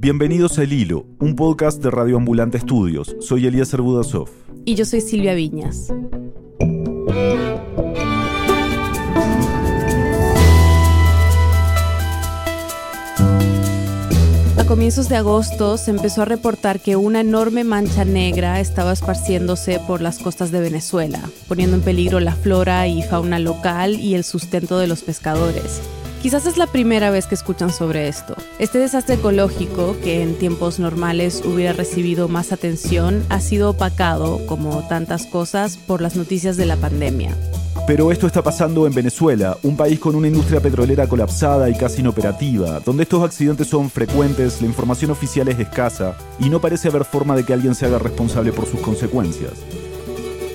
Bienvenidos a El Hilo, un podcast de Radio Ambulante Estudios. Soy Elías Budasov. Y yo soy Silvia Viñas. A comienzos de agosto se empezó a reportar que una enorme mancha negra estaba esparciéndose por las costas de Venezuela, poniendo en peligro la flora y fauna local y el sustento de los pescadores. Quizás es la primera vez que escuchan sobre esto. Este desastre ecológico, que en tiempos normales hubiera recibido más atención, ha sido opacado, como tantas cosas, por las noticias de la pandemia. Pero esto está pasando en Venezuela, un país con una industria petrolera colapsada y casi inoperativa, donde estos accidentes son frecuentes, la información oficial es escasa y no parece haber forma de que alguien se haga responsable por sus consecuencias.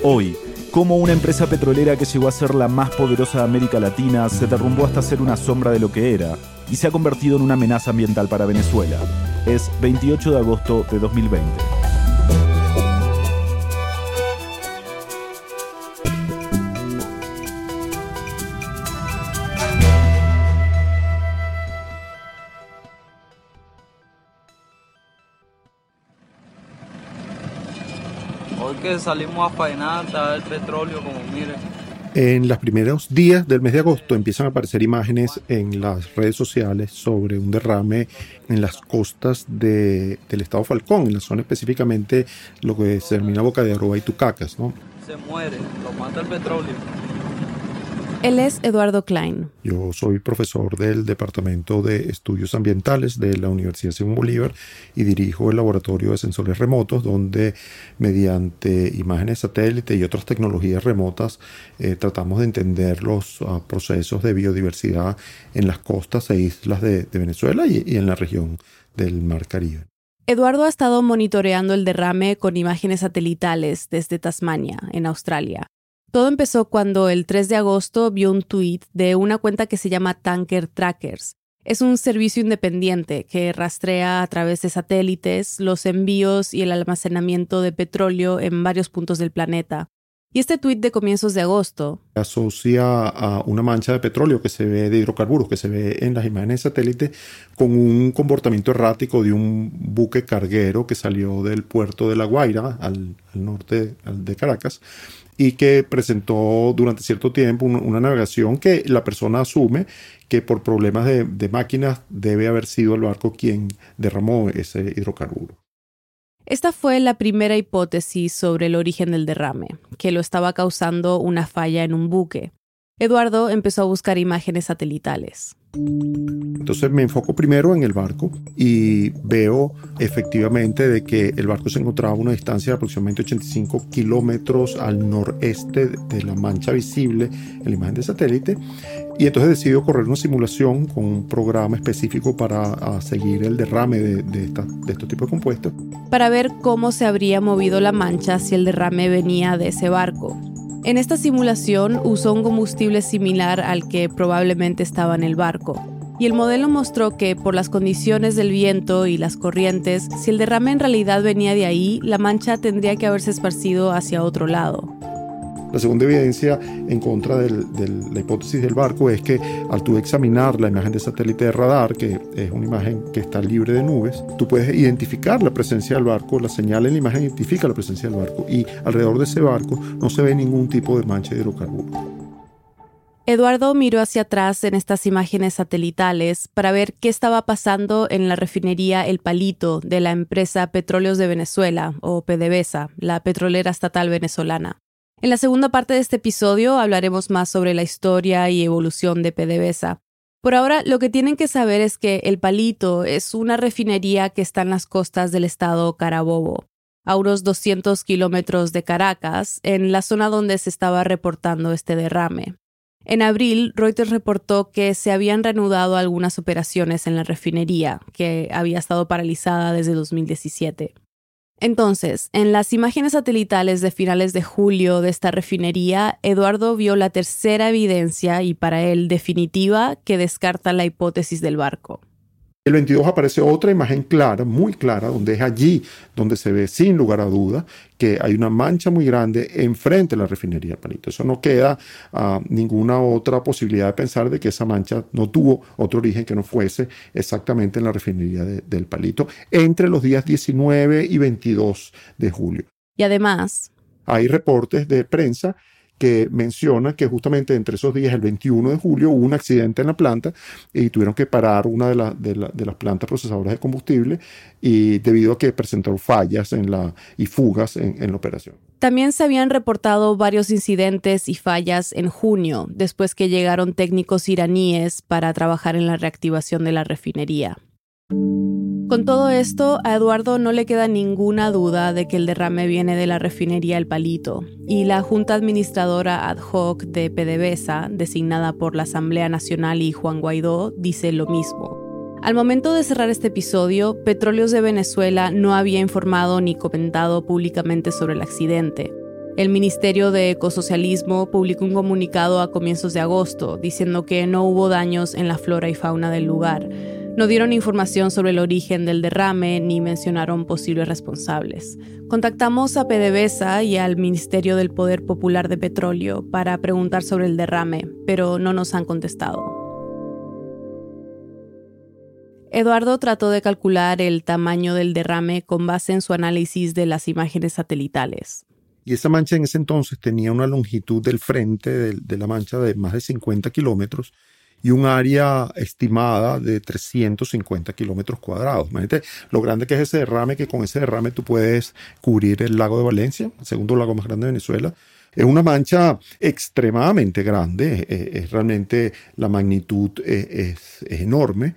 Hoy, cómo una empresa petrolera que llegó a ser la más poderosa de América Latina se derrumbó hasta ser una sombra de lo que era y se ha convertido en una amenaza ambiental para Venezuela. Es 28 de agosto de 2020. Que salimos a faenar, está el petróleo como miren. En los primeros días del mes de agosto empiezan a aparecer imágenes en las redes sociales sobre un derrame en las costas de, del estado Falcón, en la zona específicamente lo que se denomina Boca de Aroa y Tucacas. ¿no? Se muere, lo mata el petróleo. Él es Eduardo Klein. Yo soy profesor del Departamento de Estudios Ambientales de la Universidad Simón Bolívar y dirijo el laboratorio de sensores remotos donde mediante imágenes satélite y otras tecnologías remotas eh, tratamos de entender los uh, procesos de biodiversidad en las costas e islas de, de Venezuela y, y en la región del Mar Caribe. Eduardo ha estado monitoreando el derrame con imágenes satelitales desde Tasmania, en Australia. Todo empezó cuando el 3 de agosto vio un tweet de una cuenta que se llama Tanker Trackers. Es un servicio independiente que rastrea a través de satélites los envíos y el almacenamiento de petróleo en varios puntos del planeta. Y este tuit de comienzos de agosto asocia a una mancha de petróleo que se ve de hidrocarburos, que se ve en las imágenes de satélite, con un comportamiento errático de un buque carguero que salió del puerto de La Guaira, al, al norte de Caracas, y que presentó durante cierto tiempo una, navegación que la persona asume que por problemas de, de máquinas debe haber sido el barco quien derramó ese hidrocarburo. Esta fue la primera hipótesis sobre el origen del derrame, que lo estaba causando una falla en un buque. Eduardo empezó a buscar imágenes satelitales. Entonces me enfoco primero en el barco y veo efectivamente de que el barco se encontraba a una distancia de aproximadamente 85 kilómetros al noreste de la mancha visible en la imagen de satélite. Y entonces decido correr una simulación con un programa específico para seguir el derrame de, de, esta, de estos tipos de compuestos. Para ver cómo se habría movido la mancha si el derrame venía de ese barco. En esta simulación usó un combustible similar al que probablemente estaba en el barco, y el modelo mostró que por las condiciones del viento y las corrientes, si el derrame en realidad venía de ahí, la mancha tendría que haberse esparcido hacia otro lado. La segunda evidencia en contra de la hipótesis del barco es que al tú examinar la imagen de satélite de radar, que es una imagen que está libre de nubes, tú puedes identificar la presencia del barco, la señal en la imagen identifica la presencia del barco y alrededor de ese barco no se ve ningún tipo de mancha de hidrocarburos. Eduardo miró hacia atrás en estas imágenes satelitales para ver qué estaba pasando en la refinería El Palito de la empresa Petróleos de Venezuela, o PDVSA, la petrolera estatal venezolana. En la segunda parte de este episodio hablaremos más sobre la historia y evolución de PDVSA. Por ahora, lo que tienen que saber es que El Palito es una refinería que está en las costas del estado Carabobo, a unos 200 kilómetros de Caracas, en la zona donde se estaba reportando este derrame. En abril, Reuters reportó que se habían reanudado algunas operaciones en la refinería, que había estado paralizada desde 2017. Entonces, en las imágenes satelitales de finales de julio de esta refinería, Eduardo vio la tercera evidencia y para él definitiva que descarta la hipótesis del barco. El 22 aparece otra imagen clara, muy clara, donde es allí donde se ve sin lugar a duda que hay una mancha muy grande enfrente de la refinería del Palito. Eso no queda uh, ninguna otra posibilidad de pensar de que esa mancha no tuvo otro origen que no fuese exactamente en la refinería de, del Palito entre los días 19 y 22 de julio. Y además... Hay reportes de prensa que menciona que justamente entre esos días, el 21 de julio, hubo un accidente en la planta y tuvieron que parar una de, de, las plantas procesadoras de combustible y debido a que presentó fallas en la, y fugas en, en la operación. También se habían reportado varios incidentes y fallas en junio, después que llegaron técnicos iraníes para trabajar en la reactivación de la refinería. Con todo esto, a Eduardo no le queda ninguna duda de que el derrame viene de la refinería El Palito, y la Junta Administradora Ad hoc de PDVSA, designada por la Asamblea Nacional y Juan Guaidó, dice lo mismo. Al momento de cerrar este episodio, Petróleos de Venezuela no había informado ni comentado públicamente sobre el accidente. El Ministerio de Ecosocialismo publicó un comunicado a comienzos de agosto diciendo que no hubo daños en la flora y fauna del lugar no dieron información sobre el origen del derrame ni mencionaron posibles responsables. Contactamos a PDVSA y al Ministerio del Poder Popular de Petróleo para preguntar sobre el derrame, pero no nos han contestado. Eduardo trató de calcular el tamaño del derrame con base en su análisis de las imágenes satelitales. Y esa mancha en ese entonces tenía una longitud del frente de, de la mancha de más de 50 kilómetros y un área estimada de 350 kilómetros cuadrados. Imagínate lo grande que es ese derrame, que con ese derrame tú puedes cubrir el lago de Valencia, el segundo lago más grande de Venezuela. Es una mancha extremadamente grande, es, realmente la magnitud es, es enorme.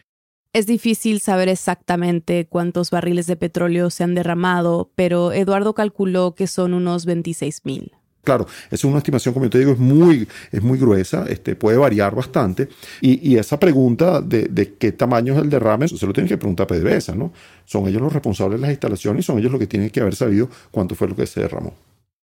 Es difícil saber exactamente cuántos barriles de petróleo se han derramado, pero Eduardo calculó que son unos 26 mil. Claro, es una estimación, como yo te digo, es muy, es muy gruesa, este, puede variar bastante. Y, y esa pregunta de, de, qué tamaño es el derrame, eso se lo tienen que preguntar a PDVSA, ¿no? Son ellos los responsables de las instalaciones y son ellos los que tienen que haber sabido cuánto fue lo que se derramó.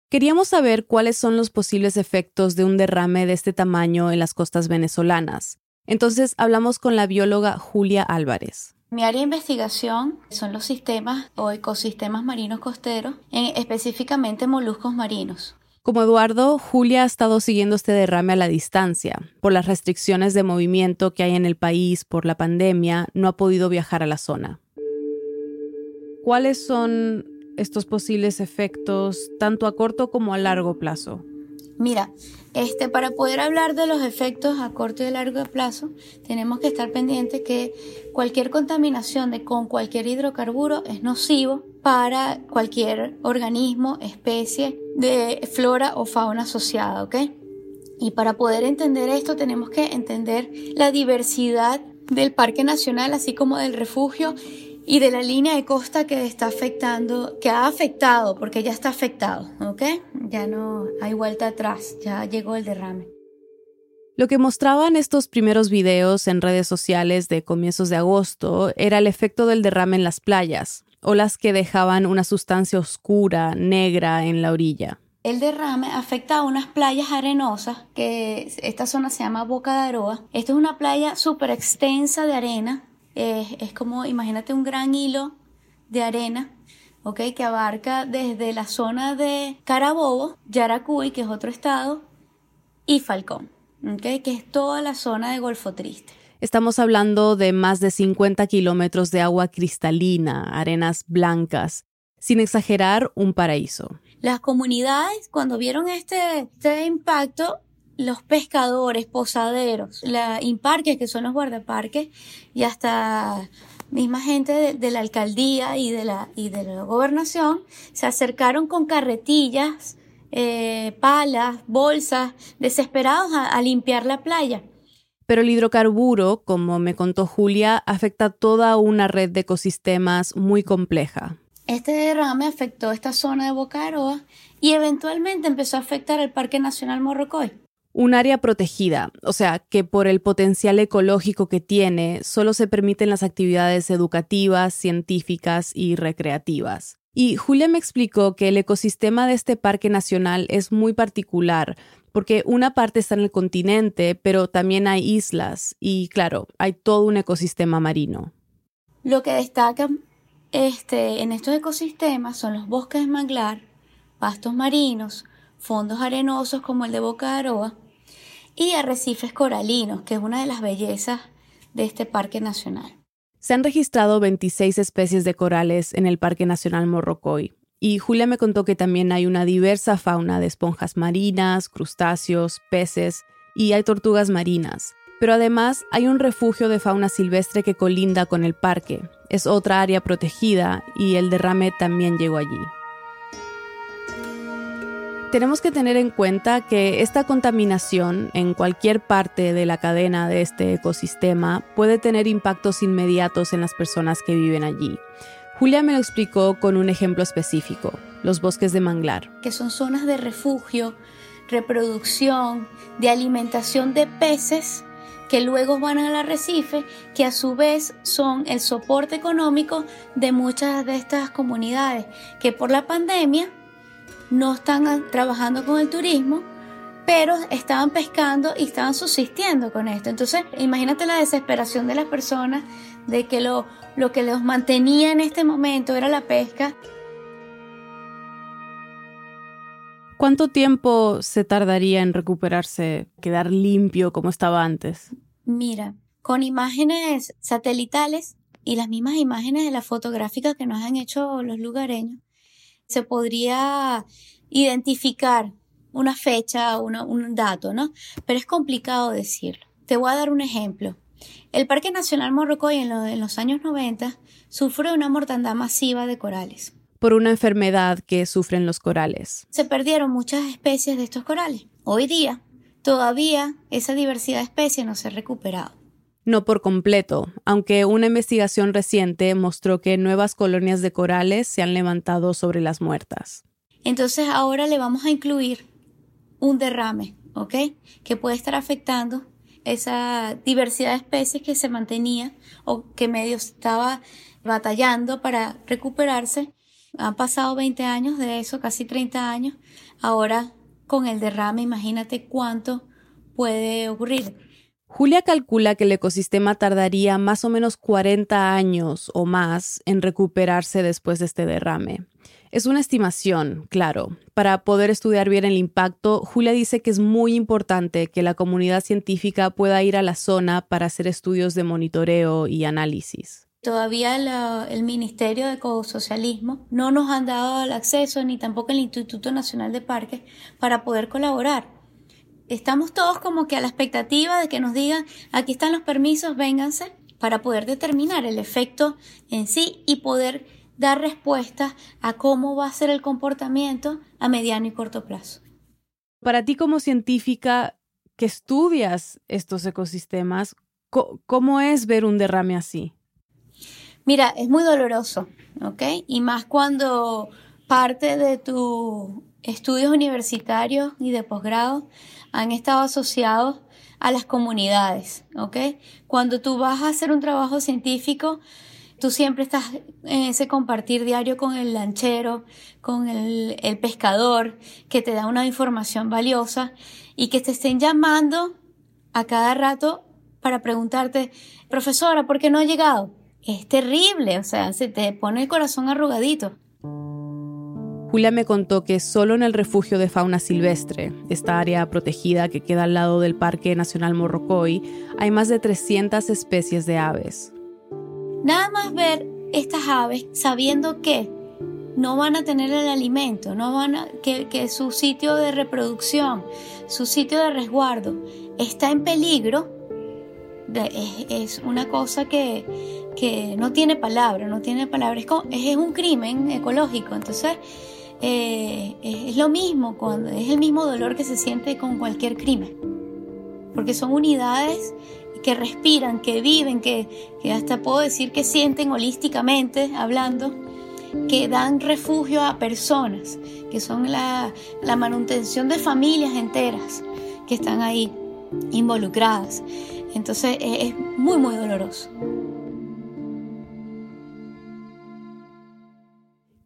Queríamos saber cuáles son los posibles efectos de un derrame de este tamaño en las costas venezolanas. Entonces hablamos con la bióloga Julia Álvarez. Mi área de investigación son los sistemas o ecosistemas marinos costeros, específicamente moluscos marinos. Como Eduardo, Julia ha estado siguiendo este derrame a la distancia. Por las restricciones de movimiento que hay en el país por la pandemia, no ha podido viajar a la zona. ¿Cuáles son estos posibles efectos tanto a corto como a largo plazo? Mira, este, para poder hablar de los efectos a corto y largo plazo, tenemos que estar pendientes que cualquier contaminación de, con cualquier hidrocarburo es nocivo para cualquier organismo, especie de flora o fauna asociada, ¿ok? Y para poder entender esto tenemos que entender la diversidad del Parque Nacional, así como del refugio y de la línea de costa que está afectando, que ha afectado, porque ya está afectado, ¿ok? Ya no hay vuelta atrás, ya llegó el derrame. Lo que mostraban estos primeros videos en redes sociales de comienzos de agosto era el efecto del derrame en las playas, olas que dejaban una sustancia oscura, negra en la orilla. El derrame afecta a unas playas arenosas, que esta zona se llama Boca de Aroa. Esta es una playa súper extensa de arena, es como, imagínate un gran hilo de arena, ¿ok? Que abarca desde la zona de Carabobo, Yaracuy, que es otro estado, y Falcón, ¿ok? Que es toda la zona de Golfo Triste. Estamos hablando de más de 50 kilómetros de agua cristalina, arenas blancas, sin exagerar, un paraíso. Las comunidades, cuando vieron este, este impacto, los pescadores, posaderos, la imparques, que son los guardaparques, y hasta misma gente de, de, la alcaldía y de la, y de la gobernación, se acercaron con carretillas, eh, palas, bolsas, desesperados a, a limpiar la playa. Pero el hidrocarburo, como me contó Julia, afecta toda una red de ecosistemas muy compleja. Este derrame afectó esta zona de Boca Aroa y eventualmente empezó a afectar el Parque Nacional Morrocoy. Un área protegida, o sea, que por el potencial ecológico que tiene, solo se permiten las actividades educativas, científicas y recreativas. Y Julia me explicó que el ecosistema de este parque nacional es muy particular, porque una parte está en el continente, pero también hay islas y, claro, hay todo un ecosistema marino. Lo que destaca este, en estos ecosistemas son los bosques de manglar, pastos marinos, fondos arenosos como el de Boca de Aroa y arrecifes coralinos, que es una de las bellezas de este parque nacional. Se han registrado 26 especies de corales en el Parque Nacional Morrocoy, y Julia me contó que también hay una diversa fauna de esponjas marinas, crustáceos, peces y hay tortugas marinas. Pero además hay un refugio de fauna silvestre que colinda con el parque. Es otra área protegida y el derrame también llegó allí. Tenemos que tener en cuenta que esta contaminación en cualquier parte de la cadena de este ecosistema puede tener impactos inmediatos en las personas que viven allí. Julia me lo explicó con un ejemplo específico, los bosques de manglar. Que son zonas de refugio, reproducción, de alimentación de peces que luego van al arrecife, que a su vez son el soporte económico de muchas de estas comunidades que por la pandemia no están trabajando con el turismo, pero estaban pescando y estaban subsistiendo con esto. Entonces, imagínate la desesperación de las personas de que lo lo que los mantenía en este momento era la pesca. ¿Cuánto tiempo se tardaría en recuperarse, quedar limpio como estaba antes? Mira, con imágenes satelitales y las mismas imágenes de la fotográfica que nos han hecho los lugareños, se podría identificar una fecha, un dato, ¿no? Pero es complicado decirlo. Te voy a dar un ejemplo. El Parque Nacional Morrocoy en, los años 90 sufrió una mortandad masiva de corales. Por una enfermedad que sufren los corales. Se perdieron muchas especies de estos corales. Hoy día, todavía esa diversidad de especies no se ha recuperado. No por completo, aunque una investigación reciente mostró que nuevas colonias de corales se han levantado sobre las muertas. Entonces ahora le vamos a incluir un derrame, ¿ok? Que puede estar afectando esa diversidad de especies que se mantenía o que medio estaba batallando para recuperarse. Han pasado 20 años de eso, casi 30 años. Ahora con el derrame, imagínate cuánto puede ocurrir. Julia calcula que el ecosistema tardaría más o menos 40 años o más en recuperarse después de este derrame. Es una estimación, claro. Para poder estudiar bien el impacto, Julia dice que es muy importante que la comunidad científica pueda ir a la zona para hacer estudios de monitoreo y análisis. Todavía el Ministerio de Ecosocialismo no nos han dado el acceso, ni tampoco el Instituto Nacional de Parques, para poder colaborar. Estamos todos como que a la expectativa de que nos digan, aquí están los permisos, vénganse, para poder determinar el efecto en sí y poder dar respuesta a cómo va a ser el comportamiento a mediano y corto plazo. Para ti como científica que estudias estos ecosistemas, ¿cómo es ver un derrame así? Mira, es muy doloroso, ¿ok? Y más cuando parte de tus estudios universitarios y de posgrado han estado asociados a las comunidades, ¿ok? Cuando tú vas a hacer un trabajo científico, Tú siempre estás en ese compartir diario con el lanchero, con el, pescador, que te da una información valiosa y que te estén llamando a cada rato para preguntarte, profesora, ¿por qué no ha llegado? Es terrible, o sea, se te pone el corazón arrugadito. Julia me contó que solo en el refugio de fauna silvestre, esta área protegida que queda al lado del Parque Nacional Morrocoy, hay más de 300 especies de aves. Nada más ver estas aves sabiendo que no van a tener el alimento, no van a, que, su sitio de reproducción, su sitio de resguardo está en peligro, es, una cosa que, no tiene palabra, no tiene palabra, es, un crimen ecológico, entonces eh, es lo mismo, cuando, es el mismo dolor que se siente con cualquier crimen, porque son unidades que respiran, que viven, que, hasta puedo decir que sienten holísticamente hablando, que dan refugio a personas, que son la, manutención de familias enteras que están ahí involucradas. Entonces es muy, muy doloroso.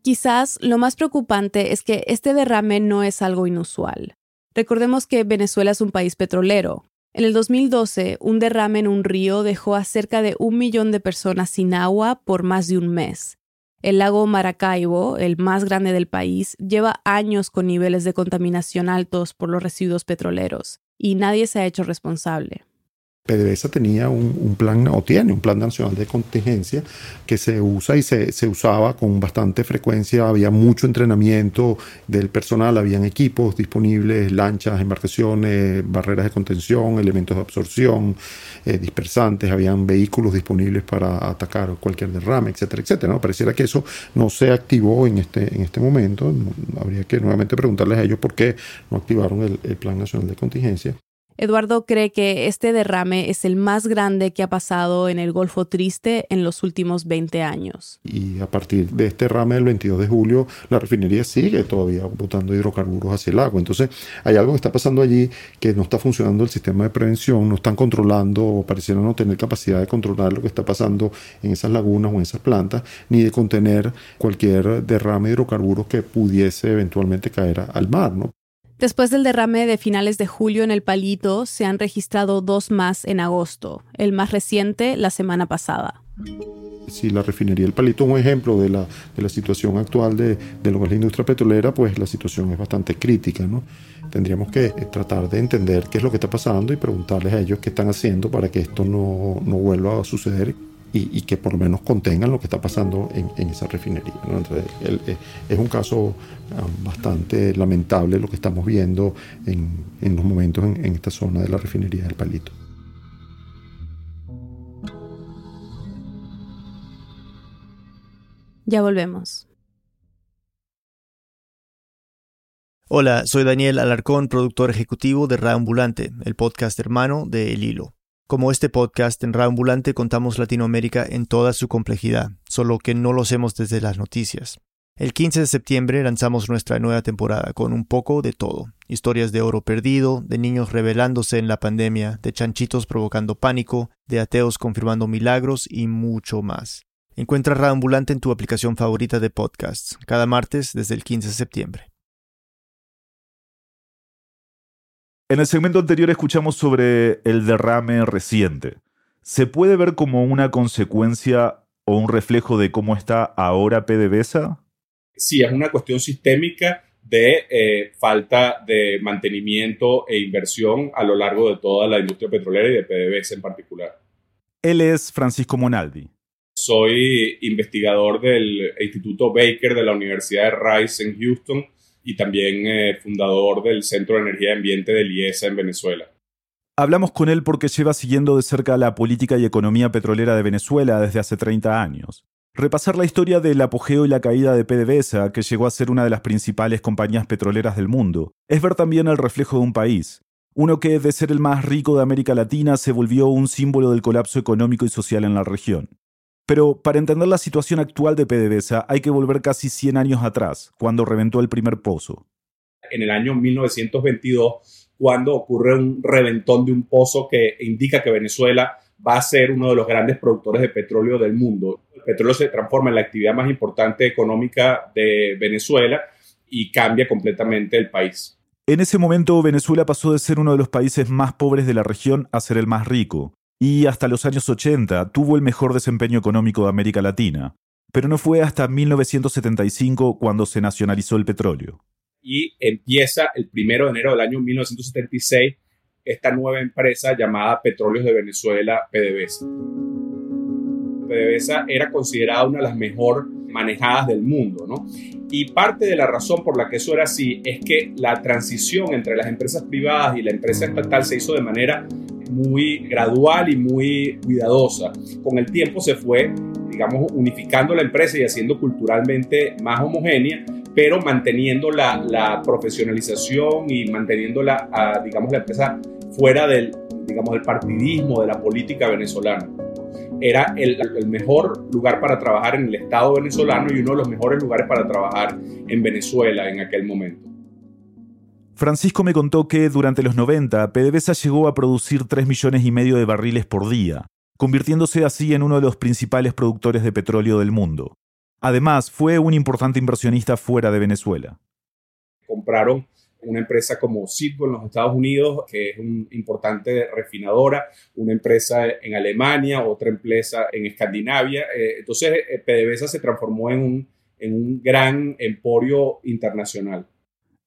Quizás lo más preocupante es que este derrame no es algo inusual. Recordemos que Venezuela es un país petrolero, En el 2012, un derrame en un río dejó a cerca de un millón de personas sin agua por más de un mes. El lago Maracaibo, el más grande del país, lleva años con niveles de contaminación altos por los residuos petroleros, y nadie se ha hecho responsable. PDVSA tenía un, plan, o tiene un plan nacional de contingencia que se usa y se, se, usaba con bastante frecuencia. Había mucho entrenamiento del personal, habían equipos disponibles, lanchas, embarcaciones, barreras de contención, elementos de absorción, eh, dispersantes, habían vehículos disponibles para atacar cualquier derrame, etcétera, etcétera. Pareciera que eso no se activó en este, en este momento. habría que nuevamente preguntarles a ellos por qué no activaron el plan nacional de contingencia. Eduardo cree que este derrame es el más grande que ha pasado en el Golfo Triste en los últimos 20 años. Y a partir de este derrame del 22 de julio, la refinería sigue todavía botando hidrocarburos hacia el agua. Entonces, hay algo que está pasando allí que no está funcionando el sistema de prevención, no están controlando o parecieran no tener capacidad de controlar lo que está pasando en esas lagunas o en esas plantas, ni de contener cualquier derrame de hidrocarburos que pudiese eventualmente caer al mar. ¿no? Después del derrame de finales de julio en el Palito, se han registrado dos más en agosto, el más reciente la semana pasada. Si la refinería del Palito es un ejemplo de la, de la situación actual de, de, lo que es la industria petrolera, pues la situación es bastante crítica. ¿no? Tendríamos que eh, tratar de entender qué es lo que está pasando y preguntarles a ellos qué están haciendo para que esto no, no vuelva a suceder y, que por lo menos contengan lo que está pasando en, esa refinería. Eh, es un caso ah, bastante lamentable lo que estamos viendo en, en los momentos en, en esta zona de la refinería del Palito. Ya volvemos. Hola, soy Daniel Alarcón, productor ejecutivo de Raambulante, el podcast hermano de El Hilo. Como este podcast en Raambulante contamos Latinoamérica en toda su complejidad, solo que no lo hacemos desde las noticias. El 15 de septiembre lanzamos nuestra nueva temporada con un poco de todo. Historias de oro perdido, de niños rebelándose en la pandemia, de chanchitos provocando pánico, de ateos confirmando milagros y mucho más. Encuentra Raambulante en tu aplicación favorita de podcasts, cada martes desde el 15 de septiembre. En el segmento anterior escuchamos sobre el derrame reciente. ¿Se puede ver como una consecuencia o un reflejo de cómo está ahora PDVSA? Sí, es una cuestión sistémica de eh, falta de mantenimiento e inversión a lo largo de toda la industria petrolera y de PDVSA en particular. Él es Francisco Monaldi. Soy investigador del Instituto Baker de la Universidad de Rice en Houston y también eh, fundador del Centro de Energía y Ambiente del IESA en Venezuela. Hablamos con él porque lleva siguiendo de cerca la política y economía petrolera de Venezuela desde hace 30 años. Repasar la historia del apogeo y la caída de PDVSA, que llegó a ser una de las principales compañías petroleras del mundo, es ver también el reflejo de un país, uno que de ser el más rico de América Latina se volvió un símbolo del colapso económico y social en la región. Pero para entender la situación actual de PDVSA hay que volver casi 100 años atrás, cuando reventó el primer pozo. En el año 1922, cuando ocurre un reventón de un pozo que indica que Venezuela va a ser uno de los grandes productores de petróleo del mundo. El petróleo se transforma en la actividad más importante económica de Venezuela y cambia completamente el país. En ese momento Venezuela pasó de ser uno de los países más pobres de la región a ser el más rico y hasta los años 80 tuvo el mejor desempeño económico de América Latina, pero no fue hasta 1975 cuando se nacionalizó el petróleo. Y empieza el 1 de enero del año 1976 esta nueva empresa llamada Petróleos de Venezuela, PDVSA. PDVSA era considerada una de las mejor manejadas del mundo, ¿no? Y parte de la razón por la que eso era así es que la transición entre las empresas privadas y la empresa estatal se hizo de manera muy gradual y muy cuidadosa. Con el tiempo se fue, digamos, unificando la empresa y haciendo culturalmente más homogénea, pero manteniendo la, profesionalización y manteniendo la, digamos, la empresa fuera del, digamos, del partidismo, de la política venezolana. Era el, el, mejor lugar para trabajar en el Estado venezolano y uno de los mejores lugares para trabajar en Venezuela en aquel momento. Francisco me contó que durante los 90 PDVSA llegó a producir 3 millones y medio de barriles por día, convirtiéndose así en uno de los principales productores de petróleo del mundo. Además, fue un importante inversionista fuera de Venezuela. Compraron una empresa como Citgo en los Estados Unidos, que es una importante refinadora, una empresa en Alemania, otra empresa en Escandinavia. Eh, entonces, eh, PDVSA se transformó en un, en un gran emporio internacional.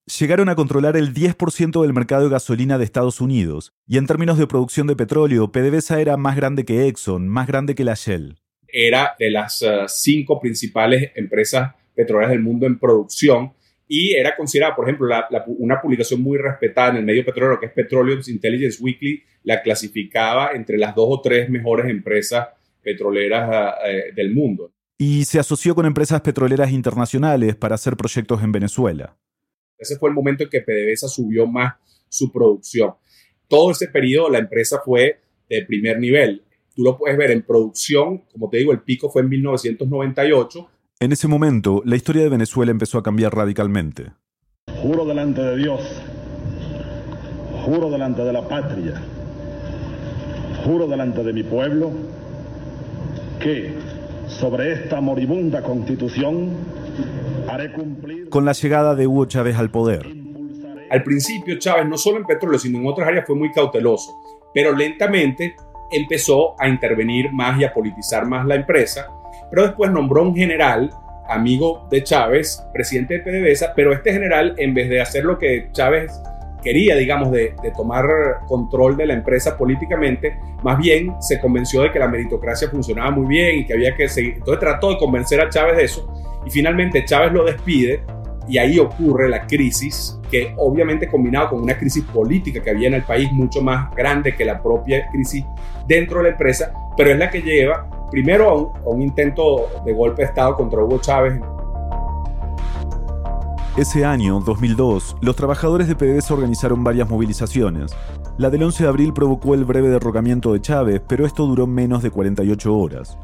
Llegaron a controlar el 10% del mercado de gasolina de Estados Unidos, y en términos de producción de petróleo, PDVSA era más grande que Exxon, más grande que la Shell. Era de las eh, cinco principales empresas petroleras del mundo en producción y era considerada, por ejemplo, una publicación muy respetada en el medio petrolero, que es Petroleum Intelligence Weekly, la clasificaba entre las dos o tres mejores empresas petroleras eh, del mundo. Y se asoció con empresas petroleras internacionales para hacer proyectos en Venezuela. Ese fue el momento en que PDVSA subió más su producción. Todo ese periodo la empresa fue de primer nivel. Tú lo puedes ver en producción, como te digo, el pico fue en 1998 en ese momento, la historia de Venezuela empezó a cambiar radicalmente. Juro delante de Dios, juro delante de la patria, juro delante de mi pueblo, que sobre esta moribunda constitución. Con la llegada de Hugo Chávez al poder. Al principio Chávez, no solo en petróleo, sino en otras áreas, fue muy cauteloso, pero lentamente empezó a intervenir más y a politizar más la empresa pero después nombró un general, amigo de Chávez, presidente de PDVSA, pero este general, en vez de hacer lo que Chávez quería, digamos, de, tomar control de la empresa políticamente, más bien se convenció de que la meritocracia funcionaba muy bien y que había que seguir. Entonces trató de convencer a Chávez de eso y finalmente Chávez lo despide y ahí ocurre la crisis que obviamente combinado con una crisis política que había en el país mucho más grande que la propia crisis dentro de la empresa, pero es la que lleva primero a un, intento de golpe de Estado contra Hugo Chávez. Ese año, 2002, los trabajadores de PDVSA organizaron varias movilizaciones. La del 11 de abril provocó el breve derrocamiento de Chávez, pero esto duró menos de 48 horas.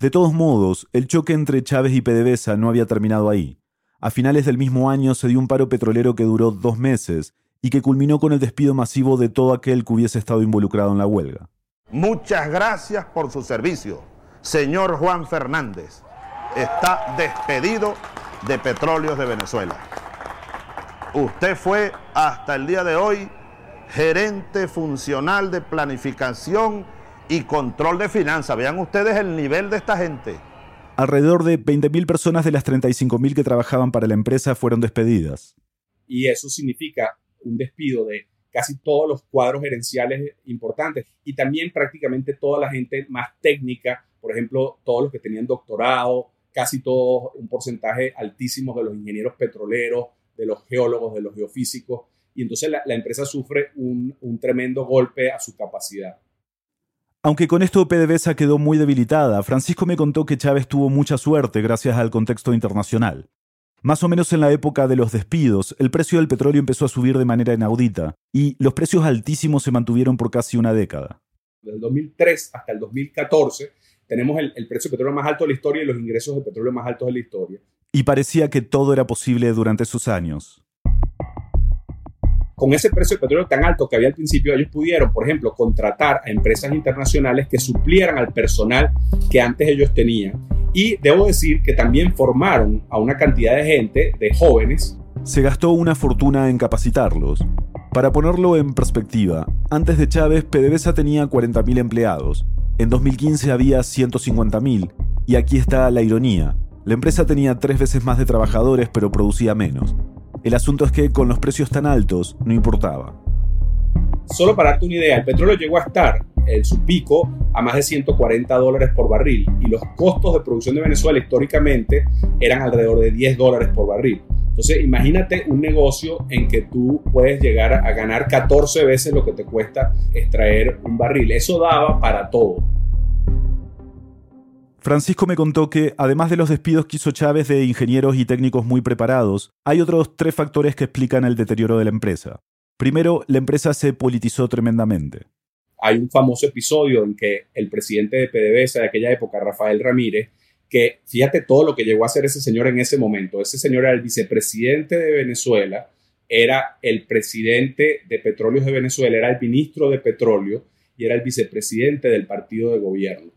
De todos modos, el choque entre Chávez y PDVSA no había terminado ahí. A finales del mismo año se dio un paro petrolero que duró dos meses y que culminó con el despido masivo de todo aquel que hubiese estado involucrado en la huelga. Muchas gracias por su servicio. Señor Juan Fernández está despedido de Petróleos de Venezuela. Usted fue hasta el día de hoy gerente funcional de planificación y control de finanzas. Vean ustedes el nivel de esta gente. Alrededor de 20.000 personas de las 35.000 que trabajaban para la empresa fueron despedidas. Y eso significa un despido de casi todos los cuadros gerenciales importantes y también prácticamente toda la gente más técnica, por ejemplo, todos los que tenían doctorado, casi todo un porcentaje altísimo de los ingenieros petroleros, de los geólogos, de los geofísicos, y entonces la, empresa sufre un, un tremendo golpe a su capacidad. Aunque con esto PDVSA quedó muy debilitada, Francisco me contó que Chávez tuvo mucha suerte gracias al contexto internacional. Más o menos en la época de los despidos, el precio del petróleo empezó a subir de manera inaudita y los precios altísimos se mantuvieron por casi una década. Desde el 2003 hasta el 2014 tenemos el, precio de petróleo más alto de la historia y los ingresos de petróleo más altos de la historia. Y parecía que todo era posible durante esos años. Con ese precio de petróleo tan alto que había al principio, ellos pudieron, por ejemplo, contratar a empresas internacionales que suplieran al personal que antes ellos tenían y debo decir que también formaron a una cantidad de gente, de jóvenes. Se gastó una fortuna en capacitarlos. Para ponerlo en perspectiva, antes de Chávez, PDVSA tenía 40.000 empleados. En 2015 había 150.000. Y aquí está la ironía. La empresa tenía tres veces más de trabajadores, pero producía menos. El asunto es que con los precios tan altos no importaba. Solo para darte una idea, el petróleo llegó a estar en su pico a más de 140 dólares por barril y los costos de producción de Venezuela históricamente eran alrededor de 10 dólares por barril. Entonces, imagínate un negocio en que tú puedes llegar a ganar 14 veces lo que te cuesta extraer un barril. Eso daba para todo. Francisco me contó que, además de los despidos que hizo Chávez de ingenieros y técnicos muy preparados, hay otros tres factores que explican el deterioro de la empresa. Primero, la empresa se politizó tremendamente. Hay un famoso episodio en que el presidente de PDVSA de aquella época, Rafael Ramírez, que fíjate todo lo que llegó a hacer ese señor en ese momento. Ese señor era el vicepresidente de Venezuela, era el presidente de Petróleos de Venezuela, era el ministro de Petróleo y era el vicepresidente del partido de gobierno.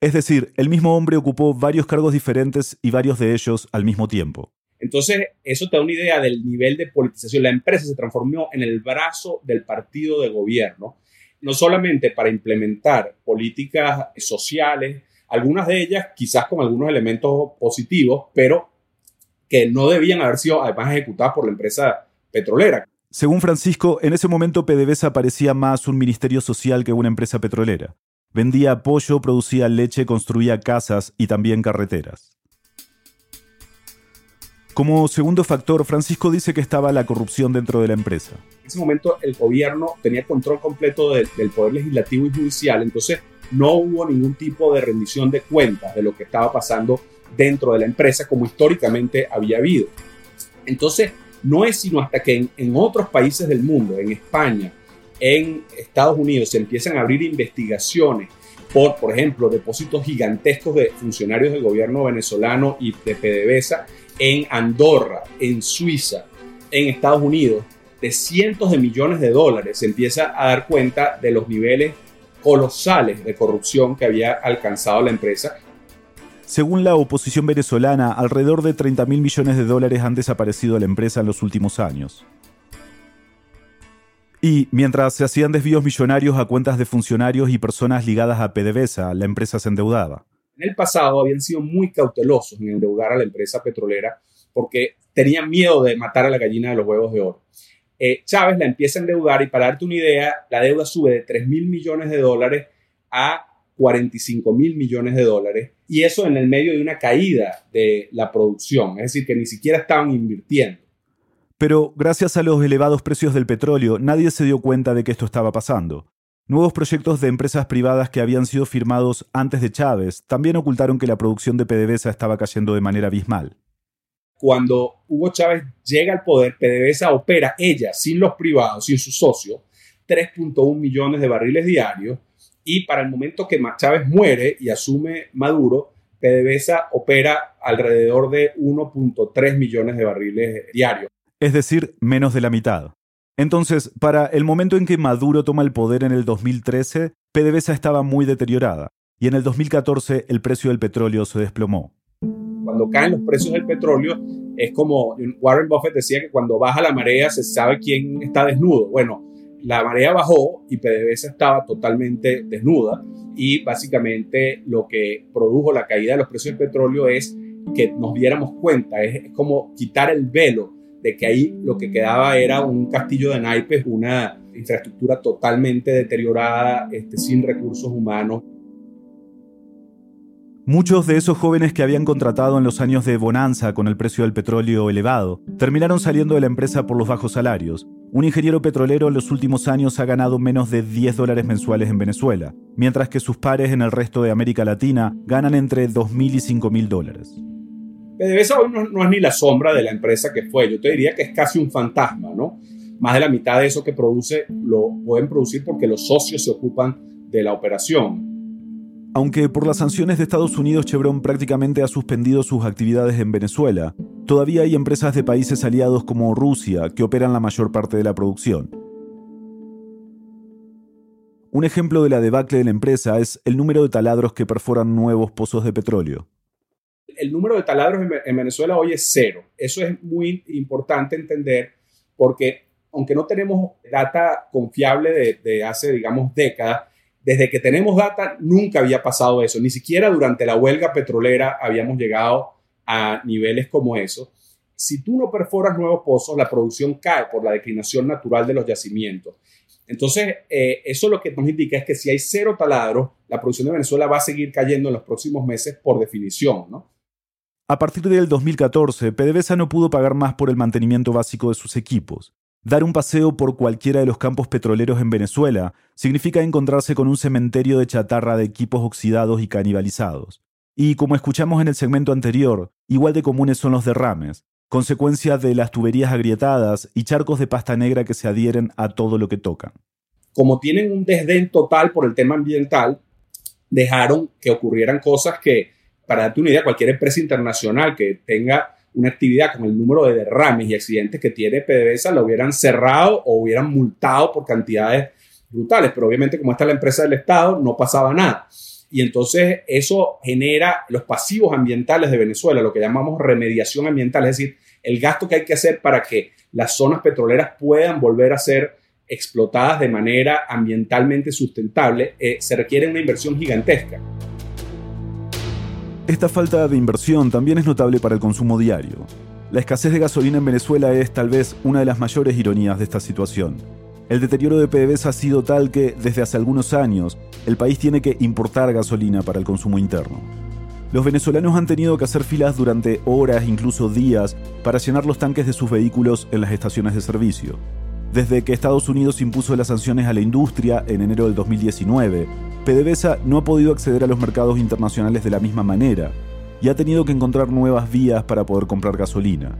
Es decir, el mismo hombre ocupó varios cargos diferentes y varios de ellos al mismo tiempo. Entonces, eso te da una idea del nivel de politización. La empresa se transformó en el brazo del partido de gobierno, no solamente para implementar políticas sociales, algunas de ellas quizás con algunos elementos positivos, pero que no debían haber sido además ejecutadas por la empresa petrolera. Según Francisco, en ese momento PDVSA parecía más un ministerio social que una empresa petrolera. Vendía pollo, producía leche, construía casas y también carreteras. Como segundo factor, Francisco dice que estaba la corrupción dentro de la empresa. En ese momento el gobierno tenía control completo del, poder legislativo y judicial, entonces no hubo ningún tipo de rendición de cuentas de lo que estaba pasando dentro de la empresa como históricamente había habido. Entonces, no es sino hasta que en, otros países del mundo, en España, en Estados Unidos, se empiezan a abrir investigaciones por, por ejemplo, depósitos gigantescos de funcionarios del gobierno venezolano y de PDVSA en Andorra, en Suiza, en Estados Unidos, de cientos de millones de dólares, se empieza a dar cuenta de los niveles colosales de corrupción que había alcanzado la empresa. Según la oposición venezolana, alrededor de 30 mil millones de dólares han desaparecido de la empresa en los últimos años. Y mientras se hacían desvíos millonarios a cuentas de funcionarios y personas ligadas a PDVSA, la empresa se endeudaba en el pasado habían sido muy cautelosos en endeudar a la empresa petrolera porque tenían miedo de matar a la gallina de los huevos de oro. Eh, Chávez la empieza a endeudar y para darte una idea, la deuda sube de 3 mil millones de dólares a 45 mil millones de dólares y eso en el medio de una caída de la producción, es decir, que ni siquiera estaban invirtiendo. Pero gracias a los elevados precios del petróleo, nadie se dio cuenta de que esto estaba pasando. Nuevos proyectos de empresas privadas que habían sido firmados antes de Chávez también ocultaron que la producción de PDVSA estaba cayendo de manera abismal. Cuando Hugo Chávez llega al poder, PDVSA opera ella, sin los privados, sin sus socios, 3.1 millones de barriles diarios y para el momento que Chávez muere y asume Maduro, PDVSA opera alrededor de 1.3 millones de barriles diarios. Es decir, menos de la mitad. Entonces, para el momento en que Maduro toma el poder en el 2013, PDVSA estaba muy deteriorada y en el 2014 el precio del petróleo se desplomó. Cuando caen los precios del petróleo, es como Warren Buffett decía que cuando baja la marea se sabe quién está desnudo. Bueno, la marea bajó y PDVSA estaba totalmente desnuda y básicamente lo que produjo la caída de los precios del petróleo es que nos diéramos cuenta, es como quitar el velo de que ahí lo que quedaba era un castillo de naipes, una infraestructura totalmente deteriorada, este, sin recursos humanos. Muchos de esos jóvenes que habían contratado en los años de bonanza con el precio del petróleo elevado terminaron saliendo de la empresa por los bajos salarios. Un ingeniero petrolero en los últimos años ha ganado menos de 10 dólares mensuales en Venezuela, mientras que sus pares en el resto de América Latina ganan entre 2.000 y 5.000 dólares. PDVSA hoy no, es ni la sombra de la empresa que fue. Yo te diría que es casi un fantasma, ¿no? Más de la mitad de eso que produce lo pueden producir porque los socios se ocupan de la operación. Aunque por las sanciones de Estados Unidos Chevron prácticamente ha suspendido sus actividades en Venezuela, todavía hay empresas de países aliados como Rusia que operan la mayor parte de la producción. Un ejemplo de la debacle de la empresa es el número de taladros que perforan nuevos pozos de petróleo el número de taladros en, Venezuela hoy es cero. Eso es muy importante entender porque aunque no tenemos data confiable de, hace, digamos, décadas, desde que tenemos data nunca había pasado eso. Ni siquiera durante la huelga petrolera habíamos llegado a niveles como eso. Si tú no perforas nuevos pozos, la producción cae por la declinación natural de los yacimientos. Entonces, eh, eso lo que nos indica es que si hay cero taladros, la producción de Venezuela va a seguir cayendo en los próximos meses por definición, ¿no? A partir del 2014, PDVSA no pudo pagar más por el mantenimiento básico de sus equipos. Dar un paseo por cualquiera de los campos petroleros en Venezuela significa encontrarse con un cementerio de chatarra de equipos oxidados y canibalizados. Y como escuchamos en el segmento anterior, igual de comunes son los derrames, consecuencia de las tuberías agrietadas y charcos de pasta negra que se adhieren a todo lo que tocan. Como tienen un desdén total por el tema ambiental, dejaron que ocurrieran cosas que para darte una idea, cualquier empresa internacional que tenga una actividad con el número de derrames y accidentes que tiene PDVSA lo hubieran cerrado o hubieran multado por cantidades brutales, pero obviamente como está la empresa del Estado no pasaba nada. Y entonces eso genera los pasivos ambientales de Venezuela, lo que llamamos remediación ambiental, es decir, el gasto que hay que hacer para que las zonas petroleras puedan volver a ser explotadas de manera ambientalmente sustentable, eh, se requiere una inversión gigantesca. Esta falta de inversión también es notable para el consumo diario. La escasez de gasolina en Venezuela es tal vez una de las mayores ironías de esta situación. El deterioro de PDVSA ha sido tal que, desde hace algunos años, el país tiene que importar gasolina para el consumo interno. Los venezolanos han tenido que hacer filas durante horas, incluso días, para llenar los tanques de sus vehículos en las estaciones de servicio. Desde que Estados Unidos impuso las sanciones a la industria en enero del 2019, PDVSA no ha podido acceder a los mercados internacionales de la misma manera y ha tenido que encontrar nuevas vías para poder comprar gasolina.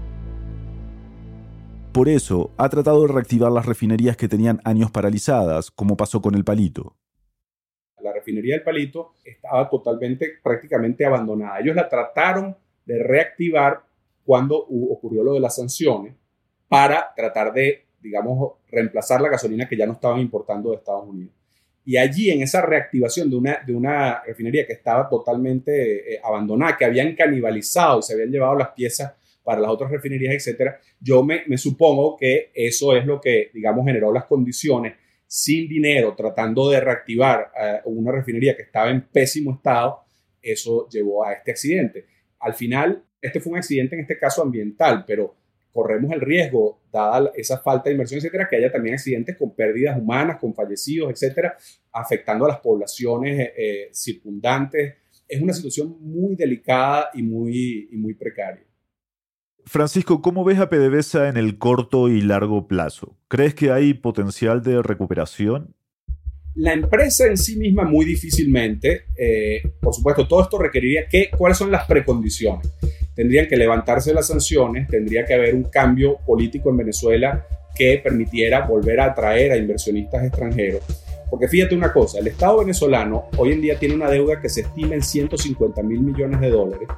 Por eso, ha tratado de reactivar las refinerías que tenían años paralizadas, como pasó con el Palito. La refinería del Palito estaba totalmente, prácticamente abandonada. Ellos la trataron de reactivar cuando ocurrió lo de las sanciones para tratar de, digamos, reemplazar la gasolina que ya no estaban importando de Estados Unidos. Y allí, en esa reactivación de una, de una refinería que estaba totalmente eh, abandonada, que habían canibalizado y se habían llevado las piezas para las otras refinerías, etcétera, yo me, supongo que eso es lo que, digamos, generó las condiciones sin dinero, tratando de reactivar eh, una refinería que estaba en pésimo estado, eso llevó a este accidente. Al final, este fue un accidente en este caso ambiental, pero corremos el riesgo, dada esa falta de inversión, etcétera, que haya también accidentes con pérdidas humanas, con fallecidos, etcétera, afectando a las poblaciones eh, eh, circundantes. Es una situación muy delicada y muy, y muy precaria. Francisco, ¿cómo ves a PDVSA en el corto y largo plazo? ¿Crees que hay potencial de recuperación? La empresa en sí misma muy difícilmente, eh, por supuesto, todo esto requeriría que, ¿cuáles son las precondiciones? Tendrían que levantarse las sanciones, tendría que haber un cambio político en Venezuela que permitiera volver a atraer a inversionistas extranjeros. Porque fíjate una cosa, el Estado venezolano hoy en día tiene una deuda que se estima en 150 mil millones de dólares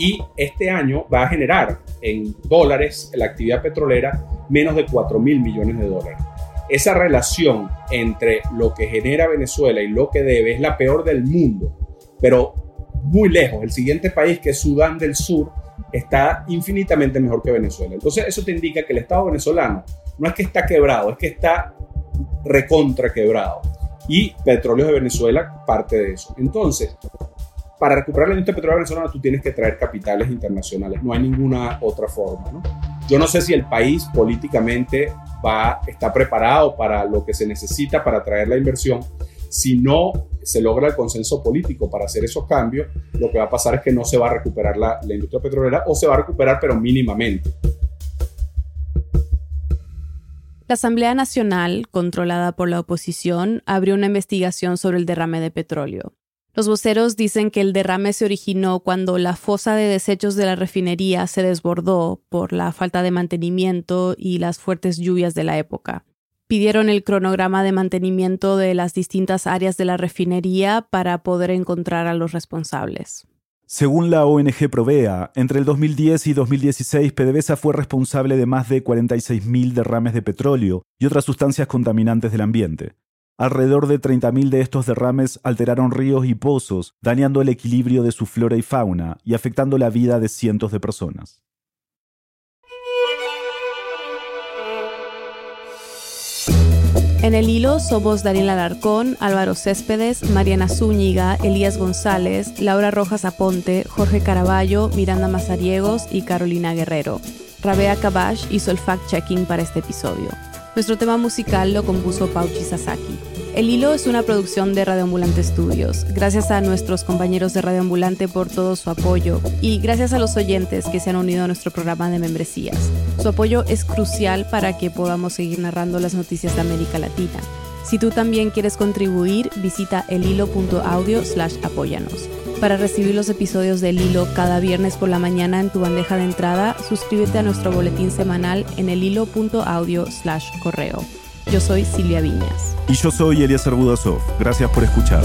y este año va a generar en dólares la actividad petrolera menos de 4 mil millones de dólares. Esa relación entre lo que genera Venezuela y lo que debe es la peor del mundo, pero muy lejos. El siguiente país, que es Sudán del Sur, está infinitamente mejor que Venezuela. Entonces eso te indica que el Estado venezolano no es que está quebrado, es que está recontra quebrado. Y Petróleos de Venezuela parte de eso. Entonces, para recuperar la industria petrolera venezolana tú tienes que traer capitales internacionales, no hay ninguna otra forma. Yo no sé si el país políticamente va, está preparado para lo que se necesita para traer la inversión. Si no se logra el consenso político para hacer esos cambios, lo que va a pasar es que no se va a recuperar la, la industria petrolera o se va a recuperar pero mínimamente. La Asamblea Nacional, controlada por la oposición, abrió una investigación sobre el derrame de petróleo. Los voceros dicen que el derrame se originó cuando la fosa de desechos de la refinería se desbordó por la falta de mantenimiento y las fuertes lluvias de la época. Pidieron el cronograma de mantenimiento de las distintas áreas de la refinería para poder encontrar a los responsables. Según la ONG Provea, entre el 2010 y 2016 PDVSA fue responsable de más de 46.000 derrames de petróleo y otras sustancias contaminantes del ambiente. Alrededor de 30.000 de estos derrames alteraron ríos y pozos, dañando el equilibrio de su flora y fauna y afectando la vida de cientos de personas. En el hilo somos Daniel Alarcón, Álvaro Céspedes, Mariana Zúñiga, Elías González, Laura Rojas Aponte, Jorge Caraballo, Miranda Mazariegos y Carolina Guerrero. Rabea Kabash hizo el fact-checking para este episodio. Nuestro tema musical lo compuso Pauchi Sasaki. El Hilo es una producción de Radioambulante Studios. Gracias a nuestros compañeros de Radioambulante por todo su apoyo y gracias a los oyentes que se han unido a nuestro programa de membresías. Su apoyo es crucial para que podamos seguir narrando las noticias de América Latina. Si tú también quieres contribuir, visita elhilo.audio slash apóyanos. Para recibir los episodios del Hilo cada viernes por la mañana en tu bandeja de entrada, suscríbete a nuestro boletín semanal en elhilo.audio slash correo. Yo soy Silvia Viñas. Y yo soy Elías Budasov. Gracias por escuchar.